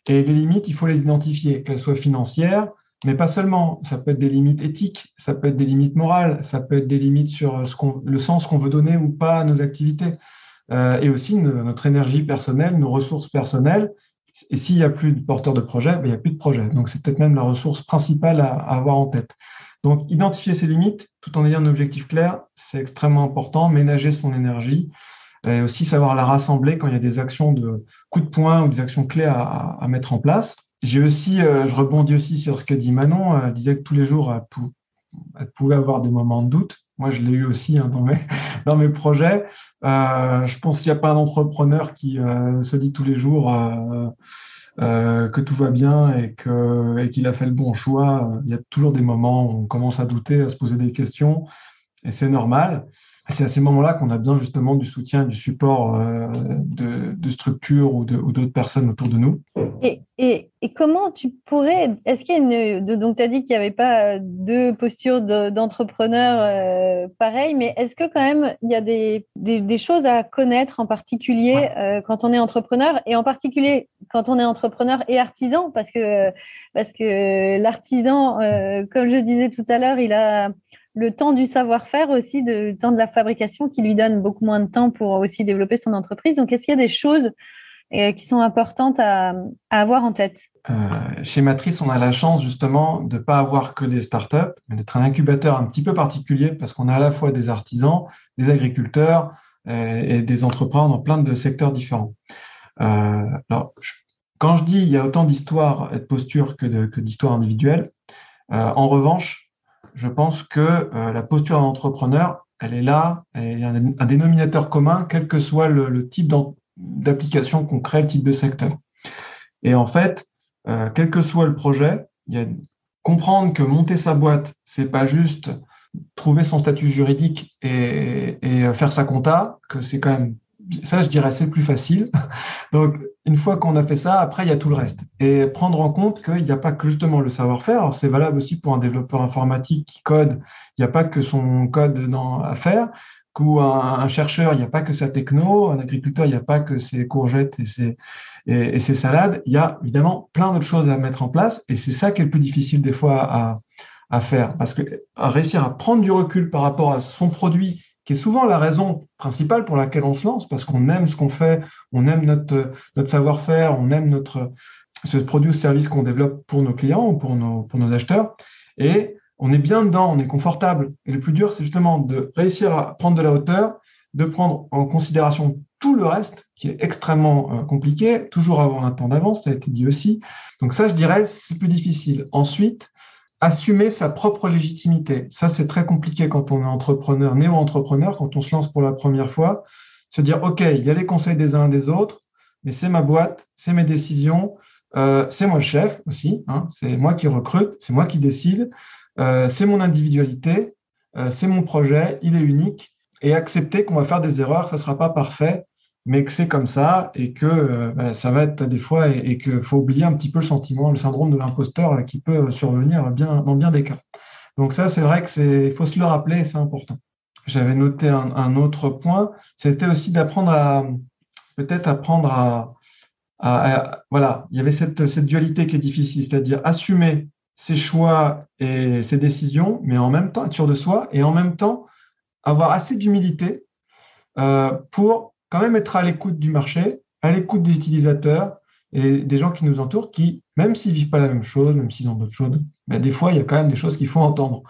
Et les limites, il faut les identifier, qu'elles soient financières, mais pas seulement. Ça peut être des limites éthiques, ça peut être des limites morales, ça peut être des limites sur ce le sens qu'on veut donner ou pas à nos activités. Euh, et aussi notre énergie personnelle, nos ressources personnelles. Et s'il n'y a plus de porteurs de projet, ben, il n'y a plus de projet. Donc, c'est peut-être même la ressource principale à, avoir en tête. Donc, identifier ses limites tout en ayant un objectif clair, c'est extrêmement important. Ménager son énergie et aussi savoir la rassembler quand il y a des actions de coup de poing ou des actions clés à, mettre en place. J'ai aussi, euh, je rebondis aussi sur ce que dit Manon, elle disait que tous les jours, elle, elle pouvait avoir des moments de doute. Moi, je l'ai eu aussi hein, dans, mes, (laughs) dans mes projets. Euh, je pense qu'il n'y a pas un entrepreneur qui euh, se dit tous les jours euh, que tout va bien et qu'il et a fait le bon choix. Il y a toujours des moments où on commence à douter, à se poser des questions, et c'est normal c'est à ces moments-là qu'on a besoin justement du soutien, du support euh, de, de, structures ou d'autres personnes autour de nous. Et, et, et comment tu pourrais, est-ce qu'il y a une, donc tu as dit qu'il n'y avait pas deux postures d'entrepreneur euh, pareilles, mais est-ce que quand même il y a des, des, des choses à connaître en particulier euh, quand on est entrepreneur et en particulier quand on est entrepreneur et artisan? Parce que, parce que l'artisan, comme je disais tout à l'heure, il a le temps du savoir-faire aussi, le temps de la fabrication qui lui donne beaucoup moins de temps pour aussi développer son entreprise. Donc, est-ce qu'il y a des choses euh, qui sont importantes à, avoir en tête? Euh, Chez Matrice, on a la chance justement de ne pas avoir que des startups, mais d'être un incubateur un petit peu particulier parce qu'on a à la fois des artisans, des agriculteurs euh, et des entrepreneurs dans plein de secteurs différents. alors, quand je dis il y a autant d'histoires et de postures que d'histoires individuelles, en revanche, je pense que euh, la posture d'entrepreneur, elle est là, il y a un, dénominateur commun, quel que soit le, type d'application qu'on crée, le type de secteur. Et en fait, euh, quel que soit le projet, il y a comprendre que monter sa boîte, c'est pas juste trouver son statut juridique et, et faire sa compta, que c'est quand même ça, je dirais, c'est plus facile. (laughs) Donc, une fois qu'on a fait ça, après, il y a tout le reste. Et prendre en compte qu'il n'y a pas que justement le savoir-faire. C'est valable aussi pour un développeur informatique qui code. Il n'y a pas que son code à faire. Ou un, chercheur, il n'y a pas que sa techno. Un agriculteur, il n'y a pas que ses courgettes et ses, salades. Il y a évidemment plein d'autres choses à mettre en place. Et c'est ça qui est le plus difficile des fois à, faire. Parce que réussir à prendre du recul par rapport à son produit qui est souvent la raison principale pour laquelle on se lance, parce qu'on aime ce qu'on fait, on aime notre, savoir-faire, on aime notre, ce produit ou service qu'on développe pour nos clients ou pour nos, pour nos acheteurs. Et on est bien dedans, on est confortable. Et le plus dur, c'est justement de réussir à prendre de la hauteur, de prendre en considération tout le reste, qui est extrêmement euh, compliqué, toujours avoir un temps d'avance, ça a été dit aussi. Donc ça, je dirais, c'est plus difficile. Ensuite, assumer sa propre légitimité. Ça, c'est très compliqué quand on est entrepreneur, néo-entrepreneur, quand on se lance pour la première fois. Se dire, OK, il y a les conseils des uns et des autres, mais c'est ma boîte, c'est mes décisions, euh, c'est moi le chef aussi, hein, c'est moi qui recrute, c'est moi qui décide, euh, c'est mon individualité. c'est mon projet, il est unique, et accepter qu'on va faire des erreurs, ça ne sera pas parfait, mais que c'est comme ça et que bah, ça va être des fois et, qu'il faut oublier un petit peu le sentiment, le syndrome de l'imposteur qui peut survenir bien, dans bien des cas. Donc ça, c'est vrai que c'est, faut se le rappeler, c'est important. J'avais noté un, autre point, c'était aussi d'apprendre à peut-être apprendre à, voilà, il y avait cette, dualité qui est difficile, c'est-à-dire assumer ses choix et ses décisions, mais en même temps être sûr de soi et en même temps avoir assez d'humilité euh, pour quand même être à l'écoute du marché, à l'écoute des utilisateurs et des gens qui nous entourent, qui, même s'ils vivent pas la même chose, même s'ils ont d'autres choses, ben des fois, il y a quand même des choses qu'il faut entendre.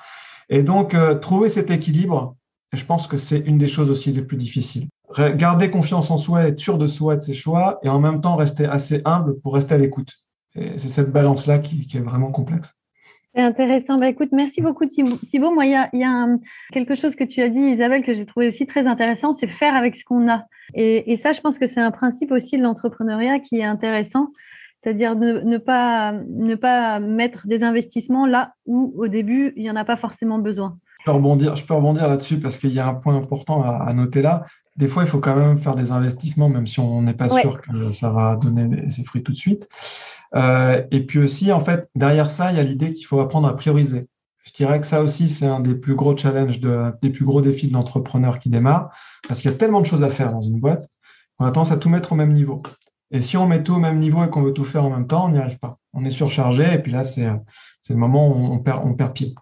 Et donc, euh, trouver cet équilibre, je pense que c'est une des choses aussi les plus difficiles. Garder confiance en soi, être sûr de soi, de ses choix, et en même temps rester assez humble pour rester à l'écoute. c'est cette balance-là qui, est vraiment complexe. C'est intéressant. Bah, écoute, merci beaucoup Thibault. Moi, il y a, quelque chose que tu as dit, Isabelle, que j'ai trouvé aussi très intéressant, c'est faire avec ce qu'on a. Et, ça, je pense que c'est un principe aussi de l'entrepreneuriat qui est intéressant, c'est-à-dire ne, pas, ne pas mettre des investissements là où, au début, il n'y en a pas forcément besoin. Je peux rebondir, je peux rebondir là-dessus parce qu'il y a un point important à, noter là. Des fois, il faut quand même faire des investissements, même si on n'est pas sûr que ça va donner ses fruits tout de suite. Euh, et puis aussi, en fait, derrière ça, il y a l'idée qu'il faut apprendre à prioriser. Je dirais que ça aussi, c'est un des plus gros challenges, de, des plus gros défis de l'entrepreneur qui démarre, parce qu'il y a tellement de choses à faire dans une boîte qu'on a tendance à tout mettre au même niveau. Et si on met tout au même niveau et qu'on veut tout faire en même temps, on n'y arrive pas. On est surchargé et puis là, c'est le moment où on perd, on perd pied.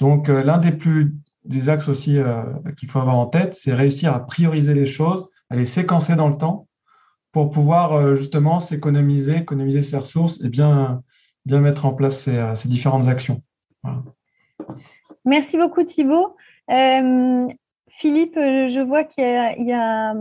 Donc, euh, l'un des plus des axes aussi euh, qu'il faut avoir en tête, c'est réussir à prioriser les choses, à les séquencer dans le temps pour pouvoir euh, justement s'économiser, économiser ses ressources et bien, bien mettre en place ces, euh, différentes actions. Merci beaucoup Thibault. Euh, Philippe, je vois qu'il y a,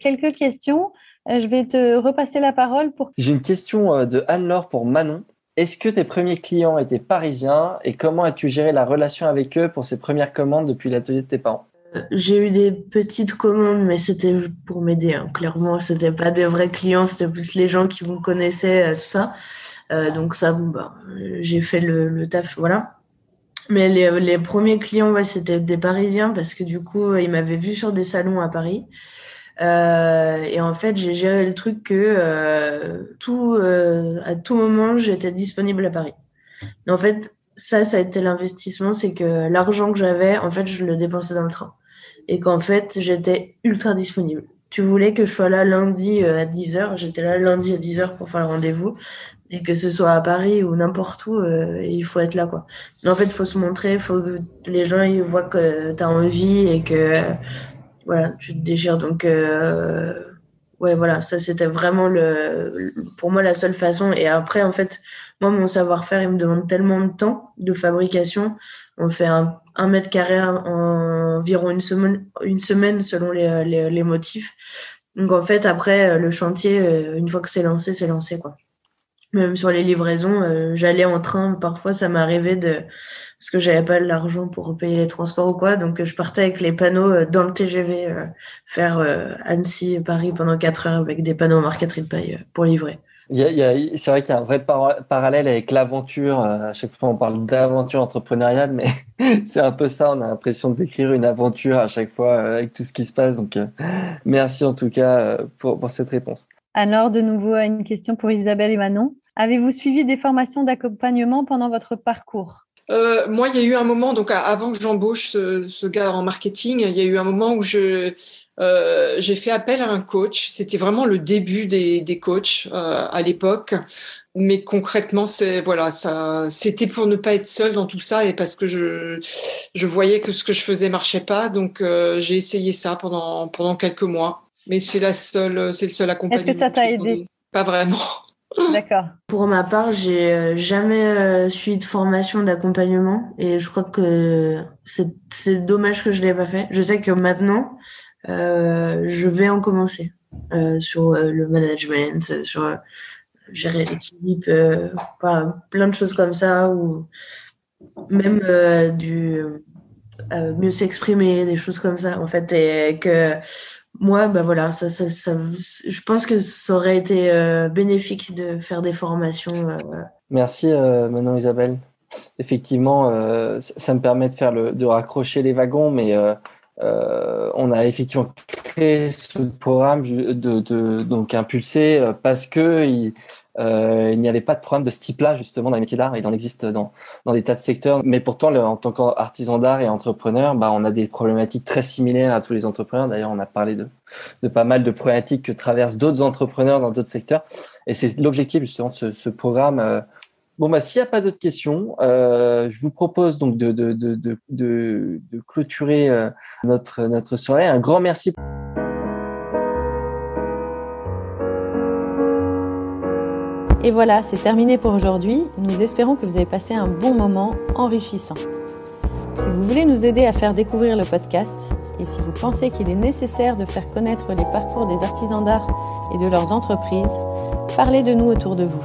quelques questions. Je vais te repasser la parole pour. J'ai une question de Anne-Laure pour Manon. Est-ce que tes premiers clients étaient parisiens et comment as-tu géré la relation avec eux pour ces premières commandes depuis l'atelier de tes parents? J'ai eu des petites commandes, mais c'était pour m'aider. Hein. Clairement, c'était pas des vrais clients, c'était plus les gens qui vous connaissaient, euh, tout ça. Euh, donc ça, bon, bah, j'ai fait le, le, taf, voilà. Mais les, les premiers clients, ouais, c'était des Parisiens parce que du coup, ils m'avaient vu sur des salons à Paris. Euh, et en fait, j'ai géré le truc que euh, tout, euh, à tout moment, j'étais disponible à Paris. Mais en fait, ça, ça a été l'investissement, c'est que l'argent que j'avais, en fait, je le dépensais dans le train et qu'en fait, j'étais ultra disponible. Tu voulais que je sois là lundi euh, à 10h, j'étais là lundi à 10h pour faire le rendez-vous. Et que ce soit à Paris ou n'importe où, euh, il faut être là, quoi. Mais en fait, il faut se montrer, il faut que les gens ils voient que tu as envie et que voilà, tu te déchires. Donc, euh, ouais, voilà, ça c'était vraiment le, pour moi la seule façon. Et après, en fait, moi, mon savoir-faire, il me demande tellement de temps de fabrication. On fait un mètre carré en environ une semaine, une semaine selon les, les, motifs. Donc en fait, après, euh, le chantier, euh, une fois que c'est lancé, c'est lancé. quoi. Même sur les livraisons, euh, j'allais en train, parfois ça m'arrivait de... Parce que j'avais pas l'argent pour payer les transports ou quoi, donc je partais avec les panneaux dans le TGV faire Annecy, Paris pendant 4 heures avec des panneaux marqueterie de pour livrer c'est vrai qu'il y a un vrai parallèle avec l'aventure. Euh, à chaque fois, on parle d'aventure entrepreneuriale, mais (laughs) c'est un peu ça. On a l'impression de décrire une aventure à chaque fois euh, avec tout ce qui se passe. Donc, euh, merci en tout cas pour, pour cette réponse. Alors, de nouveau, une question pour Isabelle et Manon. Avez-vous suivi des formations d'accompagnement pendant votre parcours? Moi, il y a eu un moment, donc avant que j'embauche ce, ce, gars en marketing, il y a eu un moment où je, euh, j'ai fait appel à un coach. C'était vraiment le début des, des coachs euh, à l'époque. Mais concrètement, c'est voilà, ça, c'était pour ne pas être seule dans tout ça et parce que je, je voyais que ce que je faisais marchait pas. Donc, euh, j'ai essayé ça pendant pendant quelques mois. Mais c'est la seule, c'est le seul accompagnement. Est-ce que ça t'a aidé? Pas vraiment. (laughs) D'accord. Pour ma part, j'ai jamais suivi de formation d'accompagnement et je crois que c'est dommage que je l'ai pas fait. Je sais que maintenant, euh, je vais en commencer euh, sur euh, le management, sur gérer l'équipe, plein de choses comme ça, ou même du mieux s'exprimer, des choses comme ça, en fait, que moi, bah voilà, ça, ça, je pense que ça aurait été bénéfique de faire des formations. Merci, Manon Isabelle. effectivement, ça me permet de faire le, de raccrocher les wagons, mais on a effectivement créé ce programme de, donc impulsé parce que il, euh, il n'y avait pas de programme de ce type-là justement dans les métiers d'art. Il en existe dans, dans des tas de secteurs, mais pourtant, en tant qu'artisan d'art et entrepreneur, bah, on a des problématiques très similaires à tous les entrepreneurs. D'ailleurs, on a parlé de, de pas mal de problématiques que traversent d'autres entrepreneurs dans d'autres secteurs. Et c'est l'objectif justement de ce, programme. Euh. Bon, bah, s'il n'y a pas d'autres questions, euh, je vous propose donc de, clôturer euh, notre, notre soirée. Un grand merci. Et voilà, c'est terminé pour aujourd'hui. Nous espérons que vous avez passé un bon moment enrichissant. Si vous voulez nous aider à faire découvrir le podcast et si vous pensez qu'il est nécessaire de faire connaître les parcours des artisans d'art et de leurs entreprises, parlez de nous autour de vous.